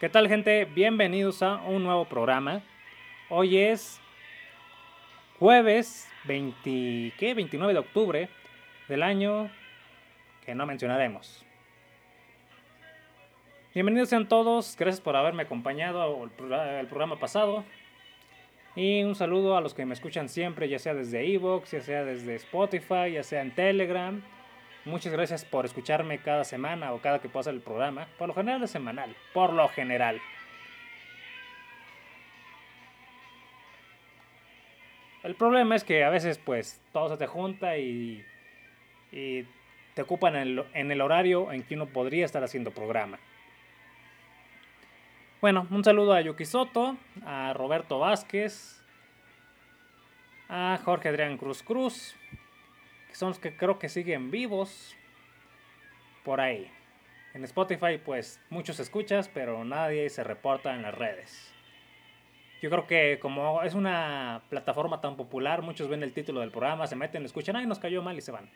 ¿Qué tal gente? Bienvenidos a un nuevo programa. Hoy es jueves 20, ¿qué? 29 de octubre del año que no mencionaremos. Bienvenidos sean todos, gracias por haberme acompañado el programa pasado. Y un saludo a los que me escuchan siempre, ya sea desde Evox, ya sea desde Spotify, ya sea en Telegram Muchas gracias por escucharme cada semana o cada que pasa el programa. Por lo general es semanal. Por lo general. El problema es que a veces pues todo se te junta y, y te ocupan el, en el horario en que uno podría estar haciendo programa. Bueno, un saludo a Yuki Soto, a Roberto Vázquez, a Jorge Adrián Cruz Cruz, que son los que creo que siguen vivos por ahí. En Spotify pues muchos escuchas, pero nadie se reporta en las redes. Yo creo que como es una plataforma tan popular, muchos ven el título del programa, se meten, escuchan, ay, nos cayó mal y se van.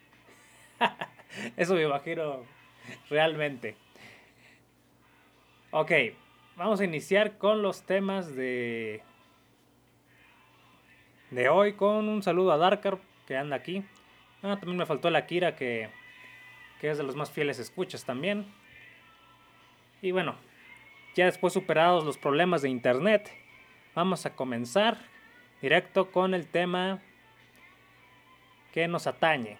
Eso me imagino realmente. Ok, vamos a iniciar con los temas de, de hoy, con un saludo a Darker que anda aquí. Ah, también me faltó la Kira, que, que es de los más fieles escuchas también. Y bueno, ya después superados los problemas de internet, vamos a comenzar directo con el tema que nos atañe.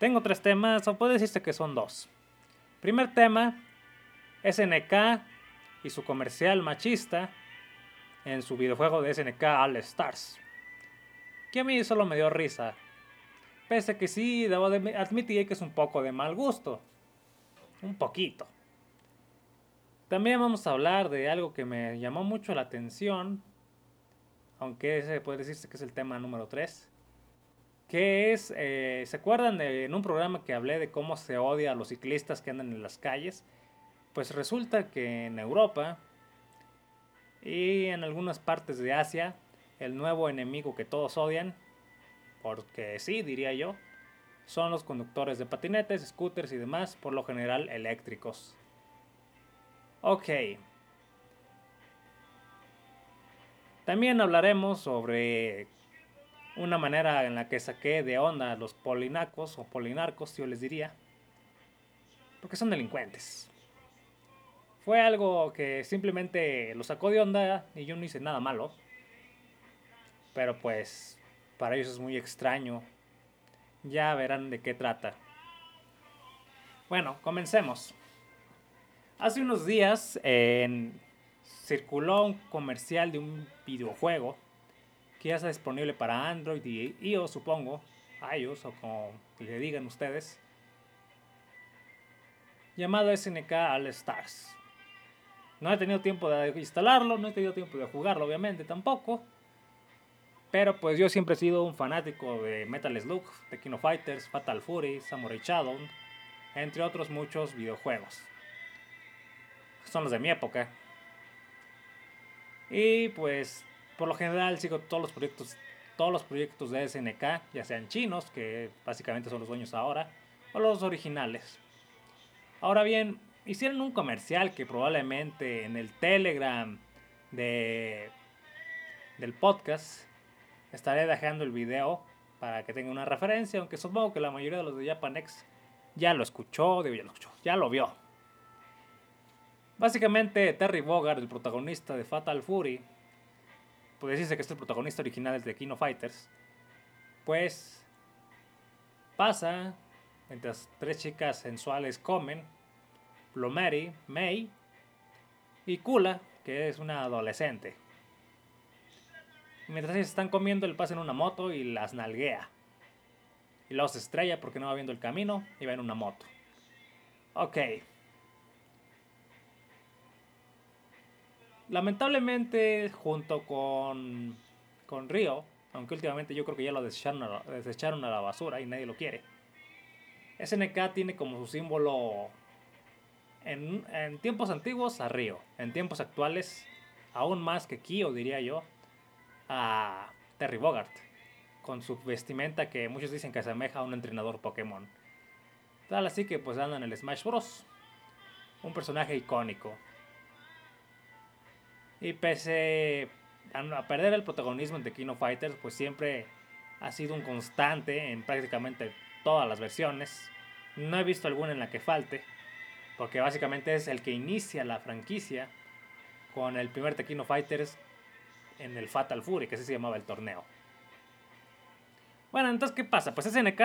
Tengo tres temas, o puede decirse que son dos. Primer tema, SNK y su comercial machista en su videojuego de SNK All Stars. Que a mí solo me dio risa. Pese que sí, debo admitir que es un poco de mal gusto. Un poquito. También vamos a hablar de algo que me llamó mucho la atención, aunque ese puede decirse que es el tema número 3, que es, eh, ¿se acuerdan de en un programa que hablé de cómo se odia a los ciclistas que andan en las calles? Pues resulta que en Europa y en algunas partes de Asia, el nuevo enemigo que todos odian porque sí, diría yo, son los conductores de patinetes, scooters y demás, por lo general eléctricos. Ok. También hablaremos sobre una manera en la que saqué de onda a los polinacos o polinarcos, yo les diría, porque son delincuentes. Fue algo que simplemente lo sacó de onda y yo no hice nada malo. Pero pues para ellos es muy extraño. Ya verán de qué trata. Bueno, comencemos. Hace unos días circuló un comercial de un videojuego que ya está disponible para Android y iOS, supongo, iOS o como le digan ustedes, llamado SNK All Stars. No he tenido tiempo de instalarlo, no he tenido tiempo de jugarlo, obviamente, tampoco. Pero pues yo siempre he sido un fanático de Metal Slug, de Kino Fighters, Fatal Fury, Samurai Shadow, entre otros muchos videojuegos. Son los de mi época. Y pues por lo general sigo todos los proyectos todos los proyectos de SNK, ya sean chinos, que básicamente son los dueños ahora, o los originales. Ahora bien, hicieron un comercial que probablemente en el Telegram de, del podcast Estaré dejando el video para que tenga una referencia, aunque supongo que la mayoría de los de Japanex ya lo escuchó, ya lo escuchó, ya lo vio. Básicamente Terry Bogard, el protagonista de Fatal Fury, puede decirse que es el protagonista original de Kino Fighters, pues pasa mientras tres chicas sensuales comen, Plumeri, May y Kula, que es una adolescente. Mientras ellos están comiendo, le pasa en una moto y las nalguea. Y luego se estrella porque no va viendo el camino y va en una moto. Ok. Lamentablemente, junto con, con Río, aunque últimamente yo creo que ya lo desecharon a, la, basura y nadie lo quiere, SNK tiene como su símbolo en, en tiempos antiguos a Río, en tiempos actuales aún más que Kyo, diría yo, a Terry Bogart, con su vestimenta que muchos dicen que asemeja a un entrenador Pokémon. Tal así que pues anda en el Smash Bros. Un personaje icónico. Y pese a perder el protagonismo en The King Fighters, pues siempre ha sido un constante en prácticamente todas las versiones. No he visto alguna en la que falte, porque básicamente es el que inicia la franquicia con el primer Tequino Fighters en el Fatal Fury, que así se llamaba el torneo. Bueno, entonces, ¿qué pasa? Pues SNK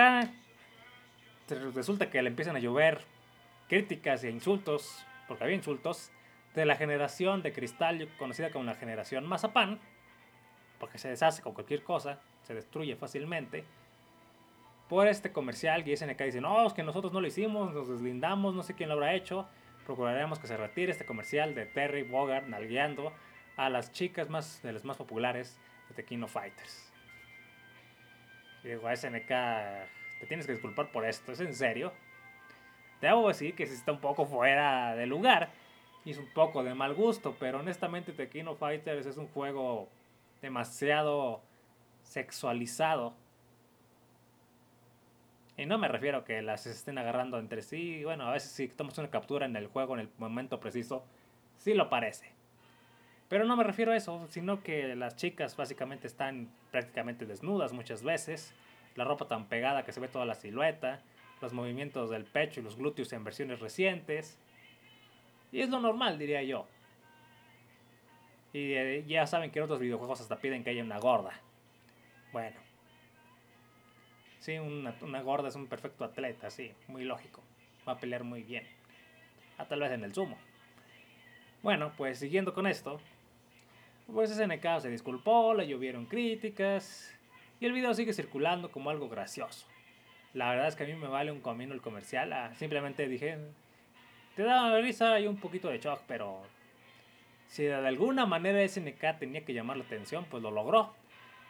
resulta que le empiezan a llover críticas e insultos, porque había insultos, de la generación de cristal conocida como la generación Mazapán, porque se deshace con cualquier cosa, se destruye fácilmente. Por este comercial, y SNK dice, no, es que nosotros no lo hicimos, nos deslindamos, no sé quién lo habrá hecho, procuraremos que se retire este comercial de Terry Bogard nalgueando a las chicas más, de las más populares de of Fighters. Y digo, a SNK, te tienes que disculpar por esto, ¿es en serio? Debo decir que sí está un poco fuera de lugar y es un poco de mal gusto, pero honestamente of Fighters es un juego demasiado sexualizado. Y no me refiero a que las estén agarrando entre sí. Bueno, a veces si tomamos una captura en el juego en el momento preciso, sí lo parece. Pero no me refiero a eso, sino que las chicas básicamente están prácticamente desnudas muchas veces. La ropa tan pegada que se ve toda la silueta. Los movimientos del pecho y los glúteos en versiones recientes. Y es lo normal, diría yo. Y eh, ya saben que en otros videojuegos hasta piden que haya una gorda. Bueno. Sí, una, una gorda es un perfecto atleta, sí, muy lógico. Va a pelear muy bien. A ah, tal vez en el sumo. Bueno, pues siguiendo con esto. Pues SNK se disculpó, le llovieron críticas. Y el video sigue circulando como algo gracioso. La verdad es que a mí me vale un comino el comercial. Ah, simplemente dije, te da risa y un poquito de shock, pero si de alguna manera SNK tenía que llamar la atención, pues lo logró.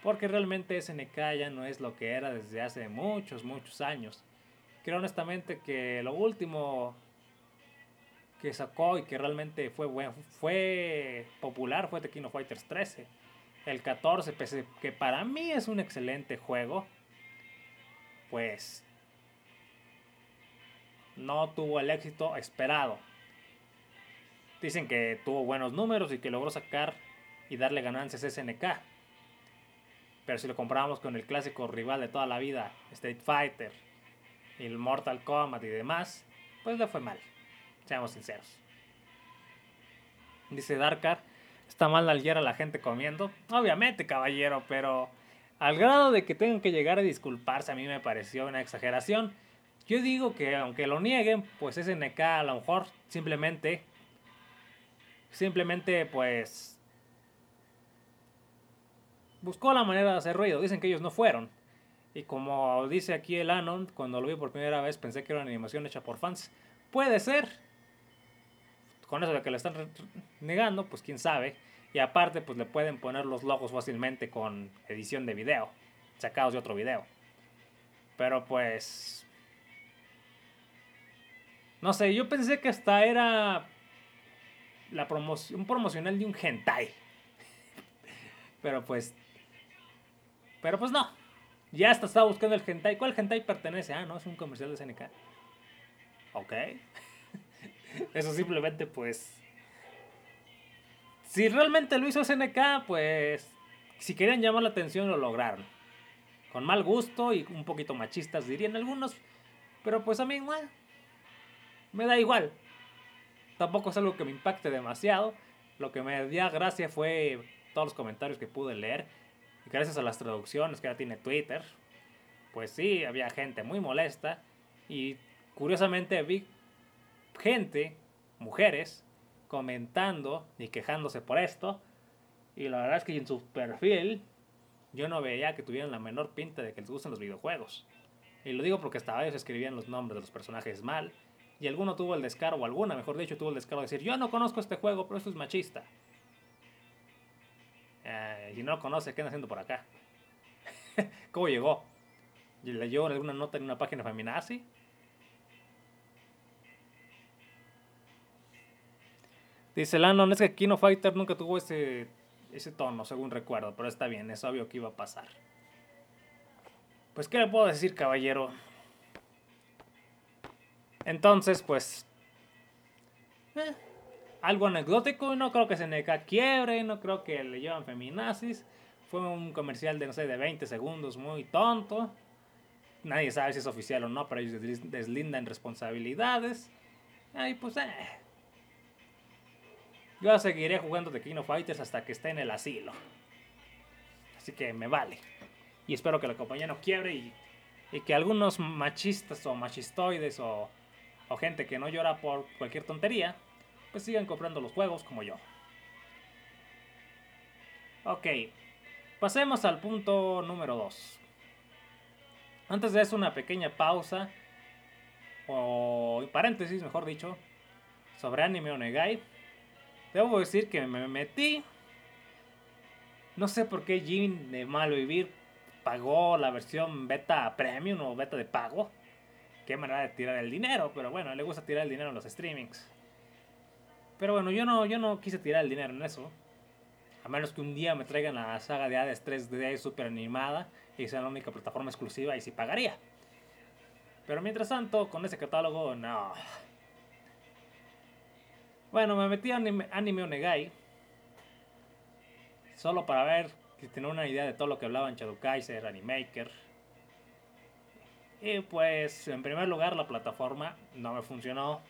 Porque realmente SNK ya no es lo que era desde hace muchos, muchos años. Creo honestamente que lo último que sacó y que realmente fue, bueno, fue popular fue Tekken Fighters 13. El 14, pese que para mí es un excelente juego, pues no tuvo el éxito esperado. Dicen que tuvo buenos números y que logró sacar y darle ganancias a SNK. Pero si lo comparamos con el clásico rival de toda la vida, Street Fighter, el Mortal Kombat y demás, pues le fue mal. Seamos sinceros. Dice Darkar, está mal ayer a la gente comiendo. Obviamente, caballero, pero al grado de que tengan que llegar a disculparse a mí me pareció una exageración. Yo digo que aunque lo nieguen, pues SNK a lo mejor simplemente simplemente pues buscó la manera de hacer ruido. Dicen que ellos no fueron. Y como dice aquí el Anon, cuando lo vi por primera vez pensé que era una animación hecha por fans. Puede ser. Con eso de que le están negando, pues quién sabe. Y aparte, pues le pueden poner los logos fácilmente con edición de video. Sacados de otro video. Pero pues... No sé, yo pensé que hasta era la promoción, un promocional de un hentai. Pero pues. Pero pues no. Ya hasta estaba buscando el hentai. ¿Cuál hentai pertenece? Ah, no, es un comercial de SNK. Ok. Eso simplemente pues. Si realmente lo hizo SNK, pues. Si querían llamar la atención, lo lograron. Con mal gusto y un poquito machistas, dirían algunos. Pero pues a mí, me da igual tampoco es algo que me impacte demasiado. Lo que me dio gracia fue todos los comentarios que pude leer. Y gracias a las traducciones que ya tiene Twitter, pues sí, había gente muy molesta. Y curiosamente vi gente, mujeres, comentando y quejándose por esto. Y la verdad es que en su perfil yo no veía que tuvieran la menor pinta de que les gusten los videojuegos. Y lo digo porque hasta ellos escribían los nombres de los personajes mal y alguno tuvo el descaro, o alguna, mejor dicho, tuvo el descaro de decir, yo no conozco este juego, pero esto es machista. Eh, y no lo conoce, ¿qué anda haciendo por acá? ¿Cómo llegó? ¿Leyó alguna nota en una página feminazi? Dice Landon, es que Kino Fighter nunca tuvo ese, ese tono, según recuerdo, pero está bien, es obvio que iba a pasar. Pues, ¿qué le puedo decir, caballero? Entonces, pues... Eh, algo anecdótico, no creo que SNK quiebre, no creo que le llevan feminazis. Fue un comercial de, no sé, de 20 segundos, muy tonto. Nadie sabe si es oficial o no, pero ellos deslindan responsabilidades. Ay, pues, eh. Yo seguiré jugando The King of Fighters hasta que esté en el asilo. Así que me vale. Y espero que la compañía no quiebre y, y que algunos machistas o machistoides o, o gente que no llora por cualquier tontería, pues sigan comprando los juegos como yo. Ok, pasemos al punto número 2. Antes de eso, una pequeña pausa, o paréntesis, mejor dicho, sobre Anime Onegai. Debo decir que me metí. No sé por qué Jin de Malo Vivir pagó la versión beta premium o beta de pago. Qué manera de tirar el dinero, pero bueno, le gusta tirar el dinero en los streamings. Pero bueno, yo no, yo no quise tirar el dinero en eso. A menos que un día me traigan la saga de Hades 3D super animada y sea la única plataforma exclusiva y sí pagaría. Pero mientras tanto, con ese catálogo, no. Bueno, me metí a Anime, anime Onegai. Solo para ver que tener una idea de todo lo que hablaban Shadow Kaiser, Animaker. Y pues, en primer lugar, la plataforma no me funcionó.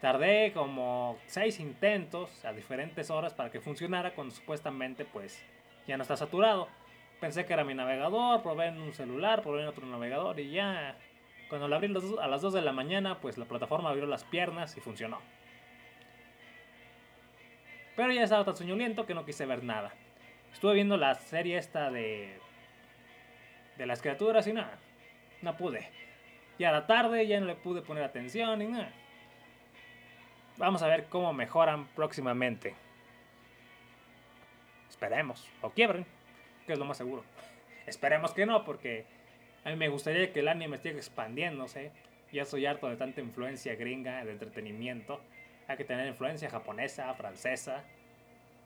Tardé como seis intentos a diferentes horas para que funcionara cuando supuestamente pues ya no está saturado. Pensé que era mi navegador, probé en un celular, probé en otro navegador y ya. Cuando lo abrí a las 2 de la mañana, pues la plataforma abrió las piernas y funcionó. Pero ya estaba tan soñoliento que no quise ver nada. Estuve viendo la serie esta de. de las criaturas y nada. No pude. Ya era tarde, ya no le pude poner atención y nada. Vamos a ver cómo mejoran próximamente. Esperemos. O quiebren. Que es lo más seguro. Esperemos que no, porque a mí me gustaría que el anime esté expandiéndose. Ya soy harto de tanta influencia gringa de entretenimiento. Hay que tener influencia japonesa, francesa,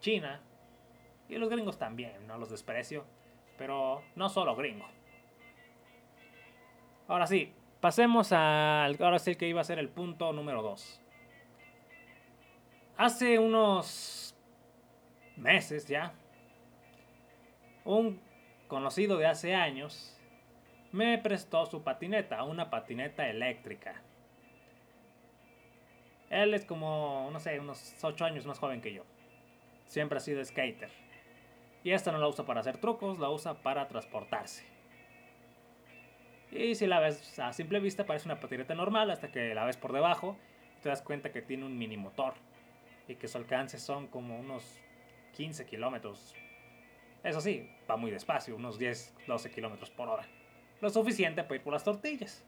china. Y los gringos también, no los desprecio. Pero no solo gringo. Ahora sí, pasemos al. Ahora sí que iba a ser el punto número 2. Hace unos meses ya, un conocido de hace años me prestó su patineta, una patineta eléctrica. Él es como, no sé, unos 8 años más joven que yo. Siempre ha sido skater. Y esta no la usa para hacer trucos, la usa para transportarse. Y si la ves a simple vista parece una patineta normal hasta que la ves por debajo te das cuenta que tiene un mini motor y que su alcance son como unos 15 kilómetros. Eso sí, va muy despacio, unos 10, 12 kilómetros por hora. Lo suficiente para ir por las tortillas,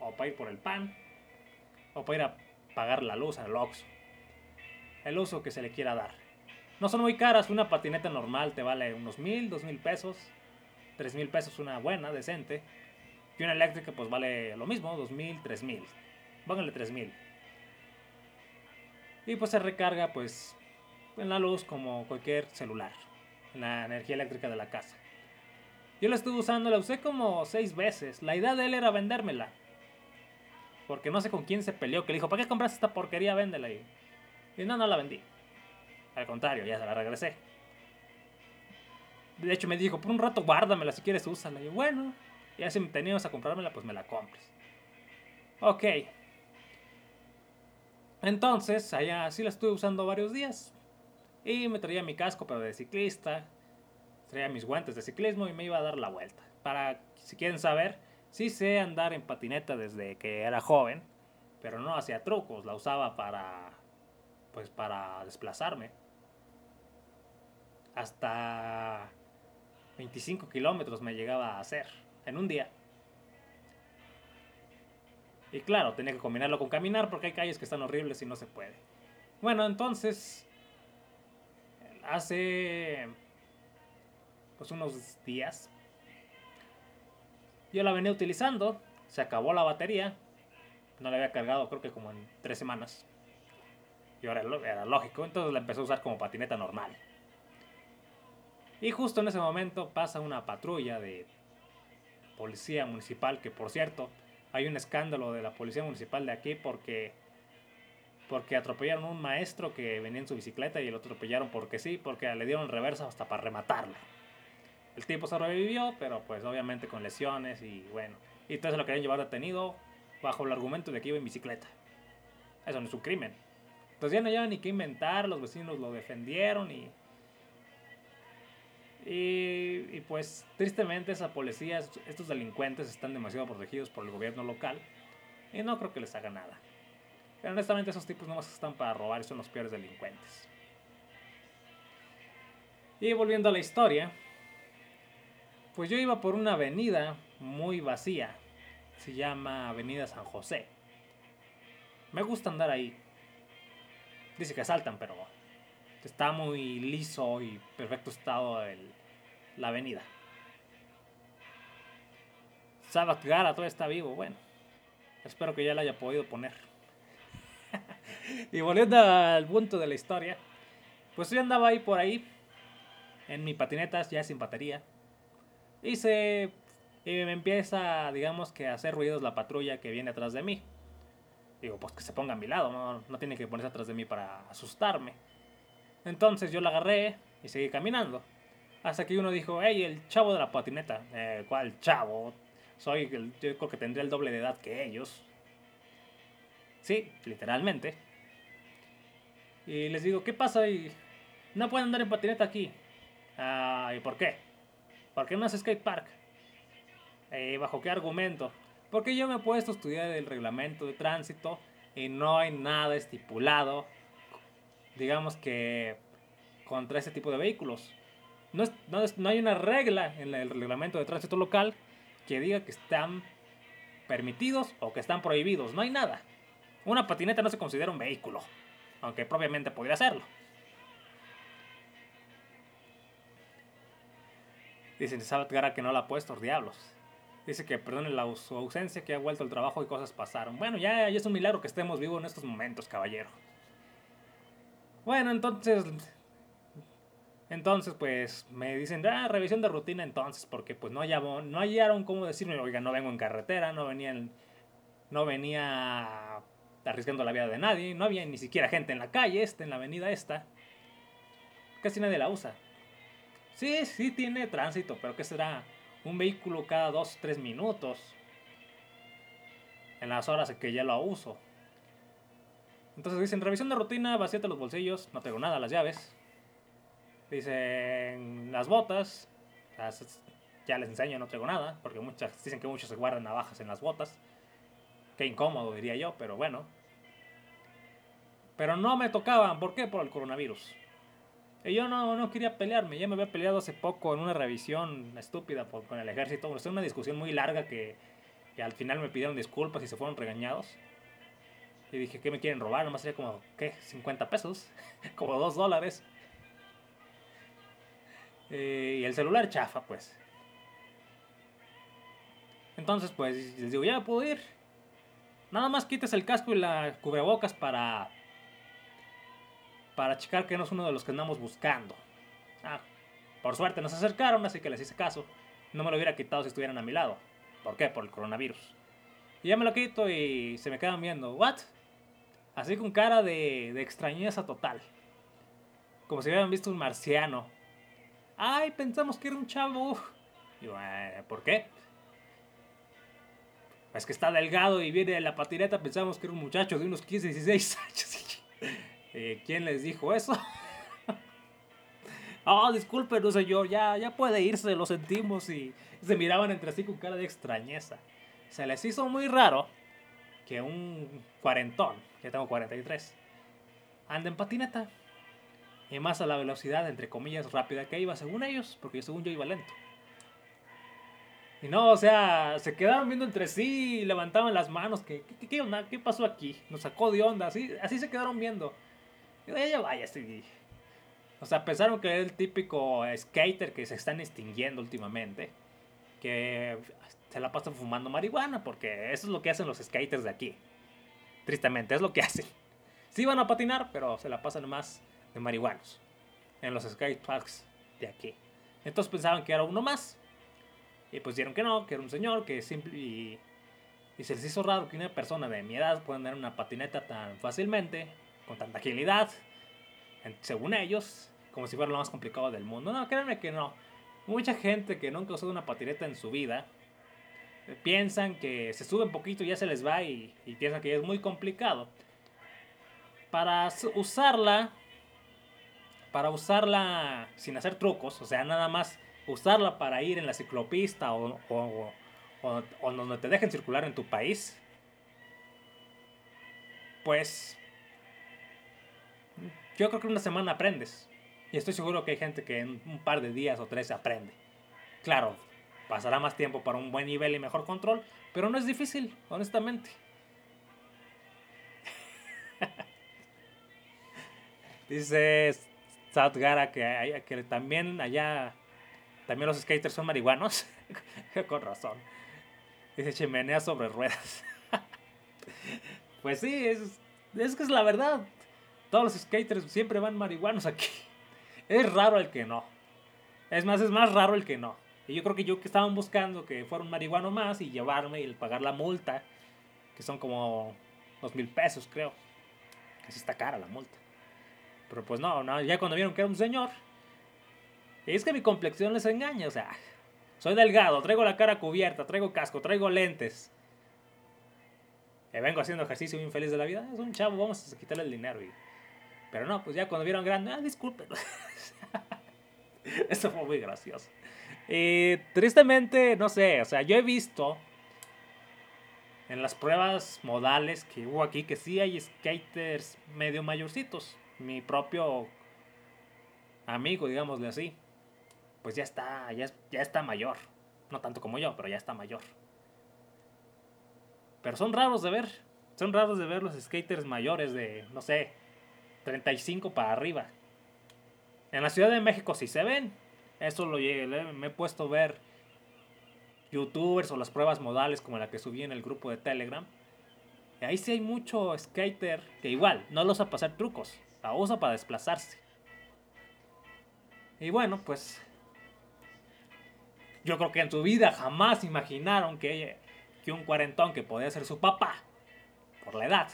o para ir por el pan, o para ir a pagar la luz al Oxxo. El uso que se le quiera dar. No son muy caras, una patineta normal te vale unos mil, dos mil pesos, tres mil pesos una buena, decente. Y una eléctrica pues vale lo mismo, dos mil, tres mil. Pónganle tres mil. Y pues se recarga pues en la luz como cualquier celular, en la energía eléctrica de la casa. Yo la estuve usando, la usé como seis veces. La idea de él era vendérmela. Porque no sé con quién se peleó, que le dijo, ¿para qué compraste esta porquería? Véndela. Y, y no, no la vendí. Al contrario, ya se la regresé. De hecho me dijo, por un rato guárdamela si quieres úsala. Y bueno, ya si tenías a comprármela, pues me la compres. Ok, entonces, allá sí la estuve usando varios días. Y me traía mi casco, pero de ciclista. Traía mis guantes de ciclismo y me iba a dar la vuelta. Para, si quieren saber, sí sé andar en patineta desde que era joven. Pero no hacía trucos, la usaba para, pues para desplazarme. Hasta 25 kilómetros me llegaba a hacer en un día. Y claro, tenía que combinarlo con caminar porque hay calles que están horribles y no se puede. Bueno, entonces, hace pues unos días, yo la venía utilizando, se acabó la batería, no la había cargado creo que como en tres semanas. Y ahora era lógico, entonces la empecé a usar como patineta normal. Y justo en ese momento pasa una patrulla de policía municipal, que por cierto, hay un escándalo de la policía municipal de aquí porque porque atropellaron a un maestro que venía en su bicicleta y lo atropellaron porque sí, porque le dieron reversa hasta para rematarlo. El tipo sobrevivió, pero pues obviamente con lesiones y bueno. Y entonces lo querían llevar detenido bajo el argumento de que iba en bicicleta. Eso no es un crimen. Entonces ya no llevan ni qué inventar, los vecinos lo defendieron y... Y, pues tristemente esa policía, estos delincuentes están demasiado protegidos por el gobierno local y no creo que les haga nada. Pero honestamente esos tipos no más están para robar y son los peores delincuentes. Y volviendo a la historia, pues yo iba por una avenida muy vacía. Se llama Avenida San José. Me gusta andar ahí. Dice que asaltan, pero está muy liso y perfecto estado la avenida. Sabat Gara todavía está vivo, bueno. Espero que ya lo haya podido poner. y volviendo al punto de la historia, pues yo andaba ahí por ahí, en mi patineta, ya sin batería. Y se y me empieza, digamos que a hacer ruidos la patrulla que viene atrás de mí. Digo, pues que se ponga a mi lado, no, no tiene que ponerse atrás de mí para asustarme. Entonces yo la agarré y seguí caminando. Hasta que uno dijo, hey, el chavo de la patineta. Eh, ¿Cuál chavo? Soy el, yo creo que tendría el doble de edad que ellos. Sí, literalmente. Y les digo, ¿qué pasa? Y no pueden andar en patineta aquí. Ah, ¿Y por qué? Porque no es skate park. Eh, ¿Bajo qué argumento? Porque yo me he puesto a estudiar el reglamento de tránsito y no hay nada estipulado, digamos que, contra ese tipo de vehículos. No, no, hay una regla en el reglamento de tránsito local que diga que están permitidos o que están prohibidos. No hay nada. Una patineta no se considera un vehículo, aunque propiamente podría serlo. Dicen Sabat Gara que no la ha puesto, diablos. Dice que perdone la, su ausencia, que ha vuelto al trabajo y cosas pasaron. Bueno, ya, ya es un milagro que estemos vivos en estos momentos, caballero. Bueno, entonces... Entonces, pues, me dicen, ah, revisión de rutina entonces, porque pues no, llamó, no hallaron cómo decirme, oiga, no vengo en carretera, no venía, no venía arriesgando la vida de nadie, no había ni siquiera gente en la calle esta, en la avenida esta. Casi nadie la usa. Sí, sí tiene tránsito, pero ¿qué será? un vehículo cada 2 3 minutos en las horas en que ya lo uso. Entonces dicen, revisión de rutina, vacíate los bolsillos, no tengo nada, las llaves. Dicen, las botas, ya les enseño, no tengo nada, porque muchas, dicen que muchos se guardan navajas en las botas. Qué incómodo, diría yo, pero bueno. Pero no me tocaban, ¿por qué? Por el coronavirus. Y yo no, no quería pelearme, ya me había peleado hace poco en una revisión estúpida por, con el ejército. Fue una discusión muy larga que, al final me pidieron disculpas y se fueron regañados. Y dije, ¿qué me quieren robar? Nomás sería como, ¿qué? ¿50 pesos? como 2 dólares. Eh, y el celular chafa, pues. Entonces, pues, les digo, ya puedo ir. Nada más quites el casco y la cubrebocas para para checar que no es uno de los que andamos buscando. Ah, por suerte nos acercaron, así que les hice caso. No me lo hubiera quitado si estuvieran a mi lado. ¿Por qué? Por el coronavirus. Y ya me lo quito y se me quedan viendo. ¿What? Así con cara de, extrañeza total. Como si hubieran visto un marciano. Ay, pensamos que era un chavo. Y eh, ¿por qué? Es que está delgado y viene de la patineta. Pensamos que era un muchacho de unos 15, 16 años. Eh, ¿Quién les dijo eso? oh, disculpen, no señor, ya, ya puede irse, lo sentimos. Y se miraban entre sí con cara de extrañeza. Se les hizo muy raro que un cuarentón, que tengo 43, ande en patineta. Y más a la velocidad, entre comillas, rápida que iba, según ellos, porque según yo iba lento. Y no, o sea, se quedaron viendo entre sí y levantaban las manos. ¿Qué, qué? ¿Qué pasó aquí? Nos sacó de onda. Así, así se quedaron viendo. Ella vaya. O sea, pensaron que era el típico skater que se están extinguiendo últimamente. Que se la pasan fumando marihuana, porque eso es lo que hacen los skaters de aquí. Tristemente, es lo que hacen. Sí van a patinar, pero se la pasan más de marihuanos. En los skate parks de aquí. Entonces pensaban que era uno más. Y pues dieron que no, que era un señor que simple y, Y se les hizo raro que una persona de mi edad pueda andar una patineta tan fácilmente, con tanta agilidad, según ellos, como si fuera lo más complicado del mundo. No, créanme que no. Mucha gente que nunca ha usado una patineta en su vida eh, piensan que se sube un poquito y ya se les va y, piensan que es muy complicado. Para usarla, para usarla sin hacer trucos, o sea, nada más usarla para ir en la ciclopista o, o, o, donde te dejen circular en tu país, pues yo creo que una semana aprendes. Y estoy seguro que hay gente que en un par de días o tres aprende. Claro, pasará más tiempo para un buen nivel y mejor control, pero no es difícil, honestamente. Dice Gara que, que también allá, también los skaters son marihuanos. Con razón. Dice chimenea sobre ruedas. pues sí, es, es que es la verdad. Todos los skaters siempre van marihuanos aquí. Es raro el que no. Es más, es más raro el que no. Y yo creo que yo que estaban buscando que fuera un marihuano más y llevarme y pagar la multa, que son como dos mil pesos, creo. Que sí está cara la multa. Pero pues no, no, ya cuando vieron que era un señor. Y es que mi complexión les engaña, o sea, soy delgado, traigo la cara cubierta, traigo casco, traigo lentes. Y vengo haciendo ejercicio bien feliz de la vida. Es un chavo, vamos a quitarle el dinero. Y... Pero no, pues ya cuando vieron grande, ah, disculpen. Eso fue muy gracioso. Y tristemente, no sé, o sea, yo he visto en las pruebas modales que hubo aquí que sí hay skaters medio mayorcitos. Mi propio amigo, digámosle así, pues ya está, ya, ya está mayor. No tanto como yo, pero ya está mayor. Pero son raros de ver. Son raros de ver los skaters mayores de, no sé, 35 para arriba. En la Ciudad de México sí se ven. Eso lo llegué, me he puesto a ver youtubers o las pruebas modales como la que subí en el grupo de Telegram. Y ahí sí hay mucho skater que igual no lo usa para hacer trucos, la usa para desplazarse. Y bueno, pues yo creo que en su vida jamás imaginaron que, que un cuarentón que podía ser su papá, por la edad,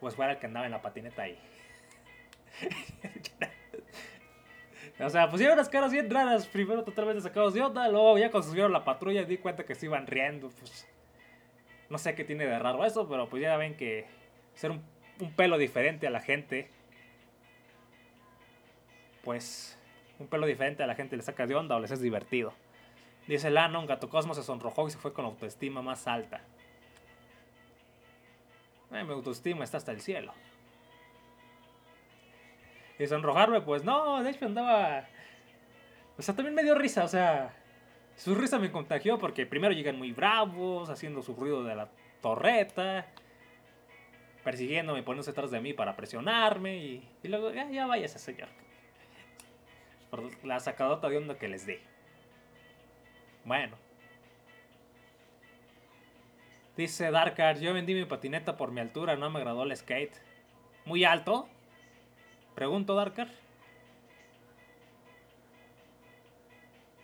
pues fuera el que andaba en la patineta ahí. o sea, pusieron las caras bien raras, primero totalmente sacados de onda, luego ya cuando subieron la patrulla di cuenta que se iban riendo, pues no sé qué tiene de raro eso, pero pues ya ven que ser un, pelo diferente a la gente, pues un pelo diferente a la gente le saca de onda o les es divertido. Dice Lana, un gato cosmos se sonrojó y se fue con autoestima más alta. mi autoestima está hasta el cielo. Y sonrojarme, pues no, de hecho andaba... O sea, también me dio risa, o sea... Su risa me contagió porque primero llegan muy bravos, haciendo su ruido de la torreta, persiguiéndome, poniéndose detrás de mí para presionarme y, y luego, ya, ya vaya ese señor. Por la sacadota de onda que les dé. Bueno. Dice Darkar, yo vendí mi patineta por mi altura, no me agradó el skate. ¿Muy alto? Pregunto, Darkar.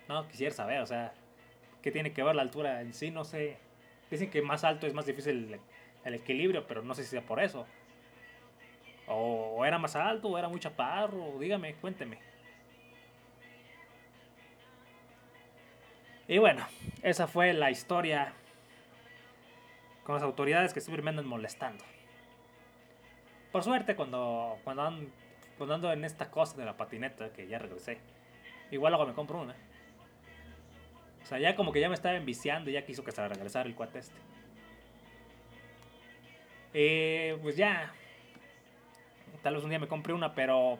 No, quisiera saber, o sea, ¿qué tiene que ver la altura en sí? No sé. Dicen que más alto es más difícil el, equilibrio, pero no sé si sea por eso. O, era más alto, o era muy chaparro, dígame, cuénteme. Y bueno, esa fue la historia con las autoridades que andan molestando. Por suerte, cuando, cuando, ando, en esta cosa de la patineta, que ya regresé, igual luego me compro una. O sea, ya como que ya me estaba enviciando y ya quiso que se regresara el cuate este. Eh, pues ya. Tal vez un día me compré una, pero.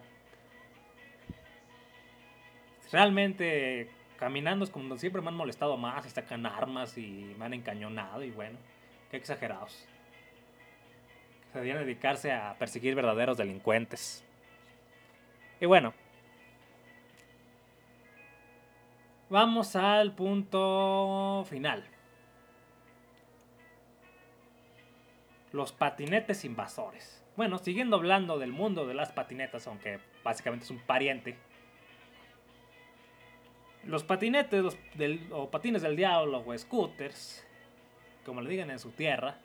Realmente caminando es como siempre me han molestado más y sacan armas y me han encañonado y bueno, qué exagerados. Deberían dedicarse a perseguir verdaderos delincuentes. Y bueno, vamos al punto final. Los patinetes invasores. Bueno, siguiendo hablando del mundo de las patinetas, aunque básicamente es un pariente los patinetes del, o patines del diablo o scooters como le digan en su tierra,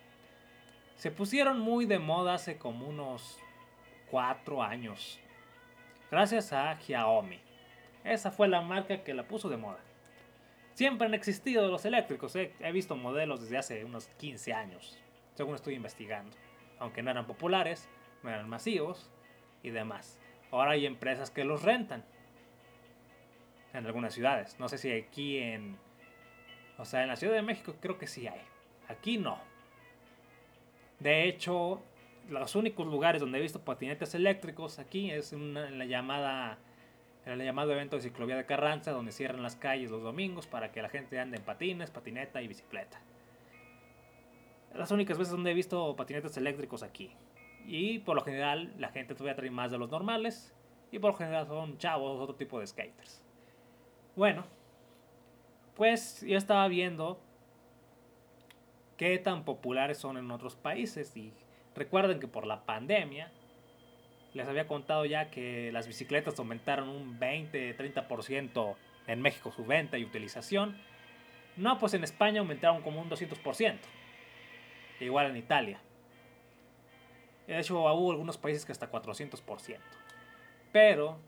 se pusieron muy de moda hace como unos 4 años. Gracias a Xiaomi. Esa fue la marca que la puso de moda. Siempre han existido los eléctricos. He, he visto modelos desde hace unos 15 años, según estoy investigando. Aunque no eran populares, no eran masivos y demás. Ahora hay empresas que los rentan en algunas ciudades. No sé si aquí en... O sea, en la Ciudad de México creo que sí hay. Aquí no. De hecho, los únicos lugares donde he visto patinetes eléctricos aquí es en la llamada en el llamado evento de ciclovía de Carranza, donde cierran las calles los domingos para que la gente ande en patines, patineta y bicicleta. Las únicas veces donde he visto patinetes eléctricos aquí. Y por lo general la gente todavía trae más de los normales. Y por lo general son chavos, otro tipo de skaters. Bueno, pues yo estaba viendo qué tan populares son en otros países y recuerden que por la pandemia les había contado ya que las bicicletas aumentaron un 20-30% en México su venta y utilización. No, pues en España aumentaron como un 200%. Igual en Italia. De hecho, hubo algunos países que hasta 400%. Pero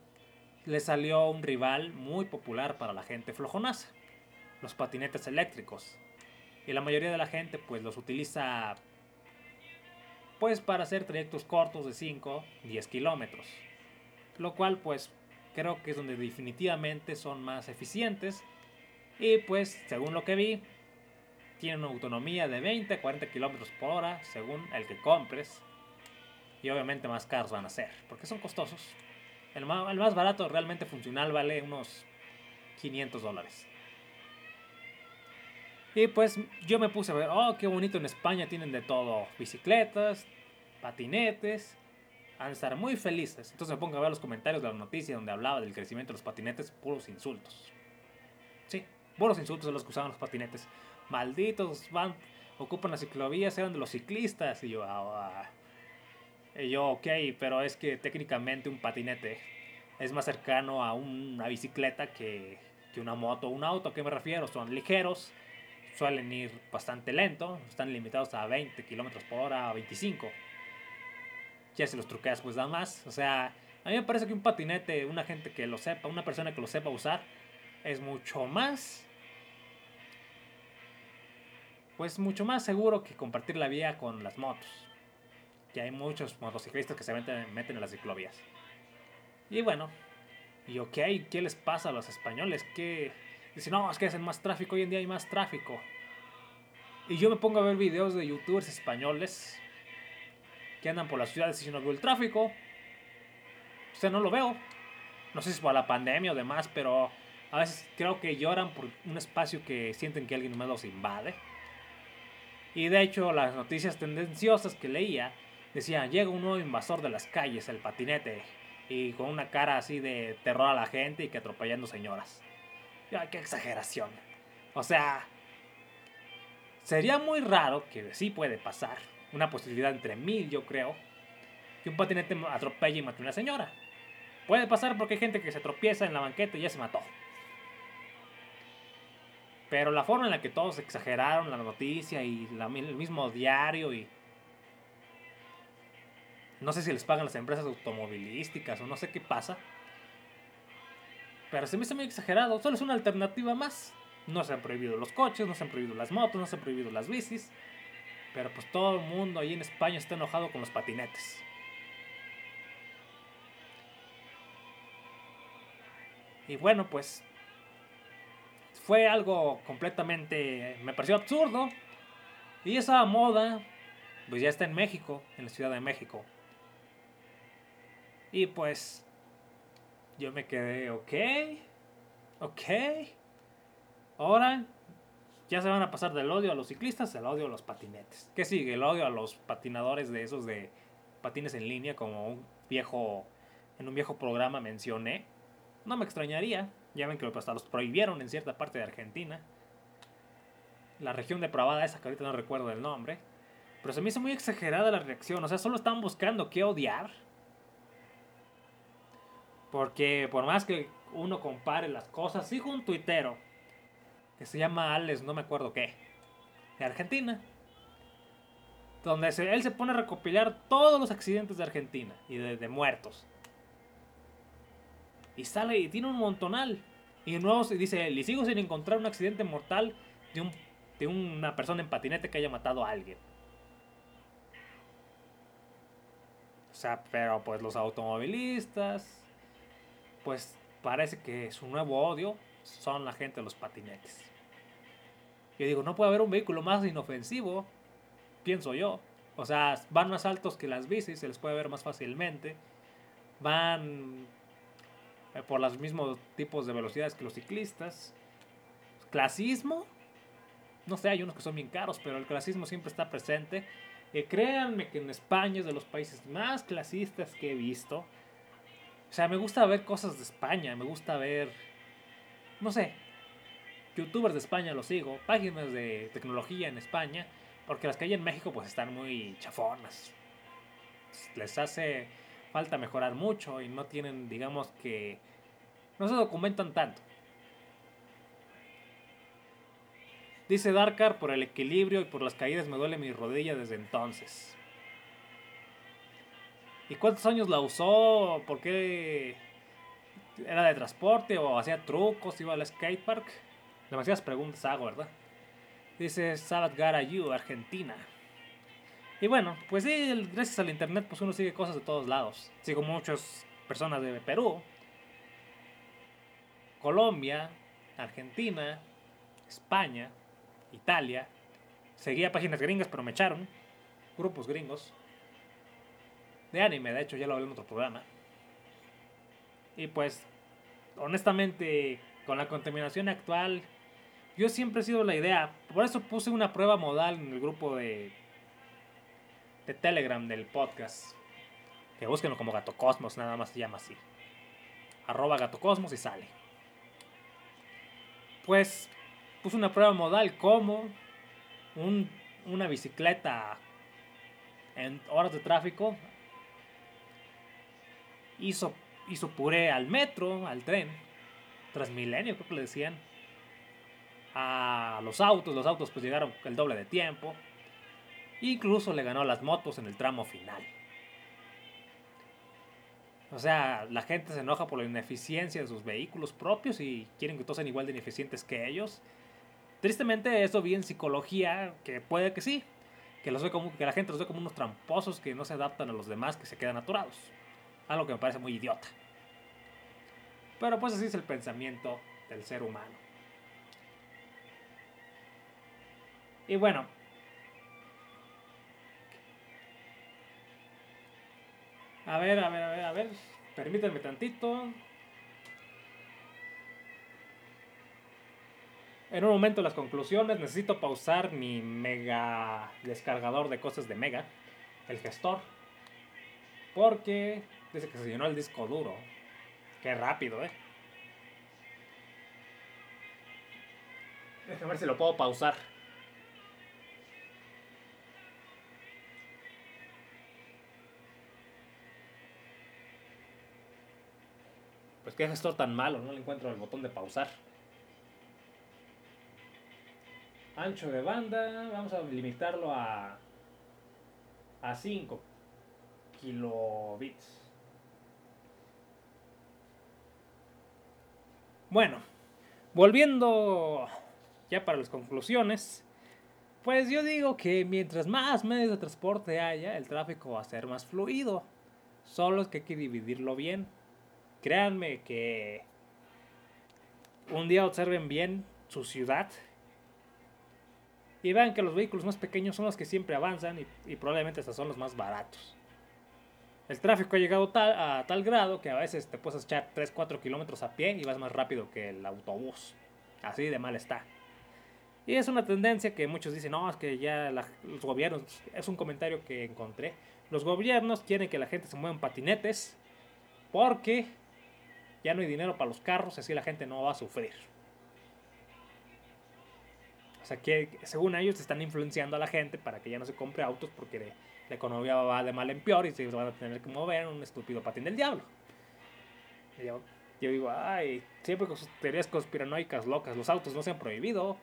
le salió un rival muy popular para la gente flojonaza, los patinetes eléctricos. Y la mayoría de la gente pues los utiliza pues para hacer trayectos cortos de 5, 10 kilómetros. Lo cual pues creo que es donde definitivamente son más eficientes. Y pues según lo que vi, tienen una autonomía de 20 a 40 kilómetros por hora según el que compres. Y obviamente más caros van a ser, porque son costosos. El más, barato realmente funcional vale unos 500 dólares. Y pues yo me puse a ver, oh, qué bonito en España tienen de todo, bicicletas, patinetes, van a estar muy felices. Entonces me pongo a ver los comentarios de la noticia donde hablaba del crecimiento de los patinetes, puros insultos. Sí, puros insultos de los que usaban los patinetes. Malditos, van, ocupan las ciclovías, eran de los ciclistas. Y yo, ah, ah. Y yo, ok, pero es que técnicamente un patinete es más cercano a una bicicleta que, que una moto o un auto. ¿A qué me refiero? Son ligeros, suelen ir bastante lento, están limitados a 20 kilómetros por hora, a 25. Ya si los truqueas, pues da más. O sea, a mí me parece que un patinete, una gente que lo sepa, una persona que lo sepa usar, es mucho más. Pues mucho más seguro que compartir la vía con las motos que hay muchos motociclistas que se meten, en las ciclovías. Y bueno, y ok, ¿qué les pasa a los españoles? Que dicen, no, es que hacen más tráfico, hoy en día hay más tráfico. Y yo me pongo a ver videos de youtubers españoles que andan por las ciudades y si no veo el tráfico. O sea, no lo veo. No sé si es por la pandemia o demás, pero a veces creo que lloran por un espacio que sienten que alguien más los invade. Y de hecho, las noticias tendenciosas que leía decía, llega un nuevo invasor de las calles, el patinete, y con una cara así de terror a la gente y que atropellando señoras. Qué exageración. O sea, sería muy raro, que sí puede pasar, una posibilidad entre mil yo creo, que un patinete atropelle y mate a una señora. Puede pasar porque hay gente que se tropieza en la banqueta y ya se mató. Pero la forma en la que todos exageraron la noticia y el mismo diario y no sé si les pagan las empresas automovilísticas o no sé qué pasa. Pero se me hace muy exagerado. Solo es una alternativa más. No se han prohibido los coches, no se han prohibido las motos, no se han prohibido las bicis. Pero pues todo el mundo ahí en España está enojado con los patinetes. Y bueno, pues fue algo completamente, me pareció absurdo. Y esa moda, pues ya está en México, en la Ciudad de México. Y pues yo me quedé, ok, ok. Ahora ya se van a pasar del odio a los ciclistas al odio a los patinetes. ¿Qué sigue? El odio a los patinadores de esos de patines en línea, como un viejo, en un viejo programa mencioné. No me extrañaría. Ya ven que hasta los prohibieron en cierta parte de Argentina. La región depravada esa que ahorita no recuerdo el nombre. Pero se me hizo muy exagerada la reacción. O sea, solo estaban buscando qué odiar porque por más que uno compare las cosas, sigo un tuitero que se llama Alex, no me acuerdo qué. de Argentina. Donde él se pone a recopilar todos los accidentes de Argentina y de, muertos. Y sale y tiene un montonal. Y nuevo dice y sigo sin encontrar un accidente mortal de, un, de una persona en patinete que haya matado a alguien. O sea, pero pues los automovilistas, pues parece que su nuevo odio son la gente de los patinetes. Yo digo, no puede haber un vehículo más inofensivo, pienso yo. O sea, van más altos que las bicis, se les puede ver más fácilmente. Van eh, por los mismos tipos de velocidades que los ciclistas. Clasismo, no sé, hay unos que son bien caros, pero el clasismo siempre está presente. Y créanme que en España es de los países más clasistas que he visto. O sea, me gusta ver cosas de España, me gusta ver, no sé, youtubers de España los sigo, páginas de tecnología en España, porque las que hay en México pues están muy chafonas. Les hace falta mejorar mucho y no tienen, digamos que, no se documentan tanto. Dice Darkar, por el equilibrio y por las caídas me duele mi rodilla desde entonces. ¿Y cuántos años la usó? ¿Por qué era de transporte o hacía trucos? ¿Iba al skatepark? Demasiadas preguntas hago, ¿verdad? Dice Sabat You, Argentina. Y bueno, pues sí, gracias al internet pues uno sigue cosas de todos lados. Sigo muchas personas de Perú, Colombia, Argentina, España, Italia. Seguía páginas gringas, pero me echaron. Grupos gringos. De anime, de hecho, ya lo hablé en otro programa. Y pues, honestamente, con la contaminación actual, yo siempre he sido la idea. Por eso puse una prueba modal en el grupo de, de Telegram del podcast. Que búsquenlo como Gato Cosmos, nada más se llama así. Arroba Gato Cosmos y sale. Pues puse una prueba modal como un, una bicicleta en horas de tráfico hizo, hizo puré al metro, al tren, Transmilenio creo que le decían, a los autos, los autos pues llegaron el doble de tiempo, incluso le ganó a las motos en el tramo final. O sea, la gente se enoja por la ineficiencia de sus vehículos propios y quieren que todos sean igual de ineficientes que ellos. Tristemente eso vi en psicología, que puede que sí, que, la gente los ve como unos tramposos que no se adaptan a los demás, que se quedan aturados. Algo que me parece muy idiota. Pero pues así es el pensamiento del ser humano. Y bueno. A ver, a ver, a ver, a ver. Permítanme tantito. En un momento las conclusiones, necesito pausar mi mega descargador de cosas de Mega, el gestor, porque dice que se llenó el disco duro. Qué rápido, eh. Déjame ver si lo puedo pausar. Pues qué gestor tan malo, no le encuentro el botón de pausar. Ancho de banda, vamos a limitarlo a, a 5 kilobits. Bueno, volviendo ya para las conclusiones, pues yo digo que mientras más medios de transporte haya, el tráfico va a ser más fluido. Solo es que hay que dividirlo bien. Créanme que un día observen bien su ciudad y vean que los vehículos más pequeños son los que siempre avanzan y, probablemente estos son los más baratos. El tráfico ha llegado a tal grado que a veces te puedes echar 3-4 kilómetros a pie y vas más rápido que el autobús. Así de mal está. Y es una tendencia que muchos dicen, no, es que ya los gobiernos, es un comentario que encontré, los gobiernos quieren que la gente se mueva en patinetes porque ya no hay dinero para los carros, así la gente no va a sufrir sea, que según ellos están influenciando a la gente para que ya no se compre autos porque la economía va de mal en peor y se van a tener que mover en un estúpido patín del diablo. yo, digo, ay, siempre con sus teorías conspiranoicas locas, los autos no se han prohibido.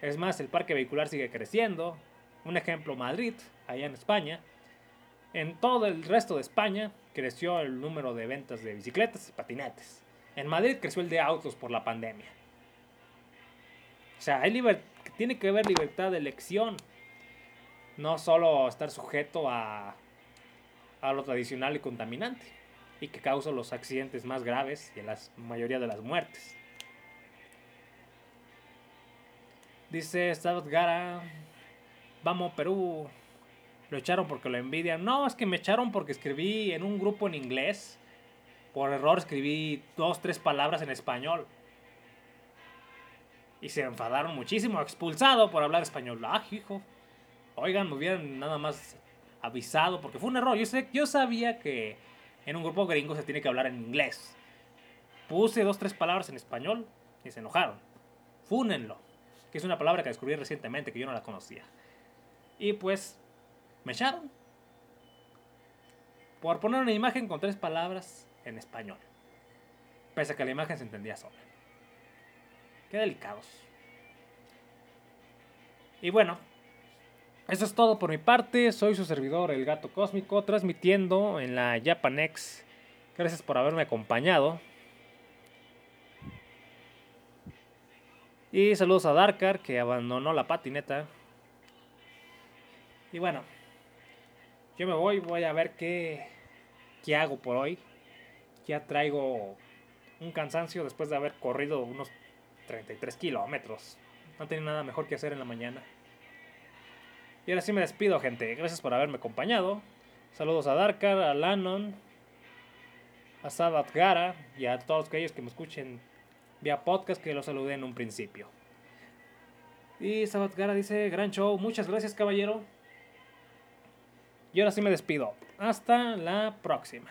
Es más, el parque vehicular sigue creciendo. Un ejemplo, Madrid, allá en España. En todo el resto de España creció el número de ventas de bicicletas y patinetes. En Madrid creció el de autos por la pandemia. O sea, tiene que haber libertad de elección. No solo estar sujeto a, a lo tradicional y contaminante. Y que causa los accidentes más graves y la mayoría de las muertes. Dice Stavot Gara, vamos Perú. Lo echaron porque lo envidian. No, es que me echaron porque escribí en un grupo en inglés. Por error escribí dos, tres palabras en español. Y se enfadaron muchísimo, expulsado por hablar español. Ah, hijo. Oigan, me hubieran nada más avisado porque fue un error. Yo, sé, yo sabía que en un grupo gringo se tiene que hablar en inglés. Puse dos, tres palabras en español y se enojaron. Fúnenlo que es una palabra que descubrí recientemente, que yo no la conocía. Y pues me echaron. Por poner una imagen con tres palabras en español. Pese a que la imagen se entendía sola. Qué delicados. Y bueno, eso es todo por mi parte. Soy su servidor, el gato cósmico, transmitiendo en la Japanex. Gracias por haberme acompañado. Y saludos a Darkar, que abandonó la patineta. Y bueno, yo me voy, voy a ver qué, qué hago por hoy. Ya traigo un cansancio después de haber corrido unos 33 kilómetros. No tenía nada mejor que hacer en la mañana. Y ahora sí me despido, gente. Gracias por haberme acompañado. Saludos a Darkar, a Lannon, a Sabat Gara y a todos aquellos que me escuchen vía podcast que lo saludé en un principio. Y Sabat Gara dice, gran show, muchas gracias caballero. Y ahora sí me despido. Hasta la próxima.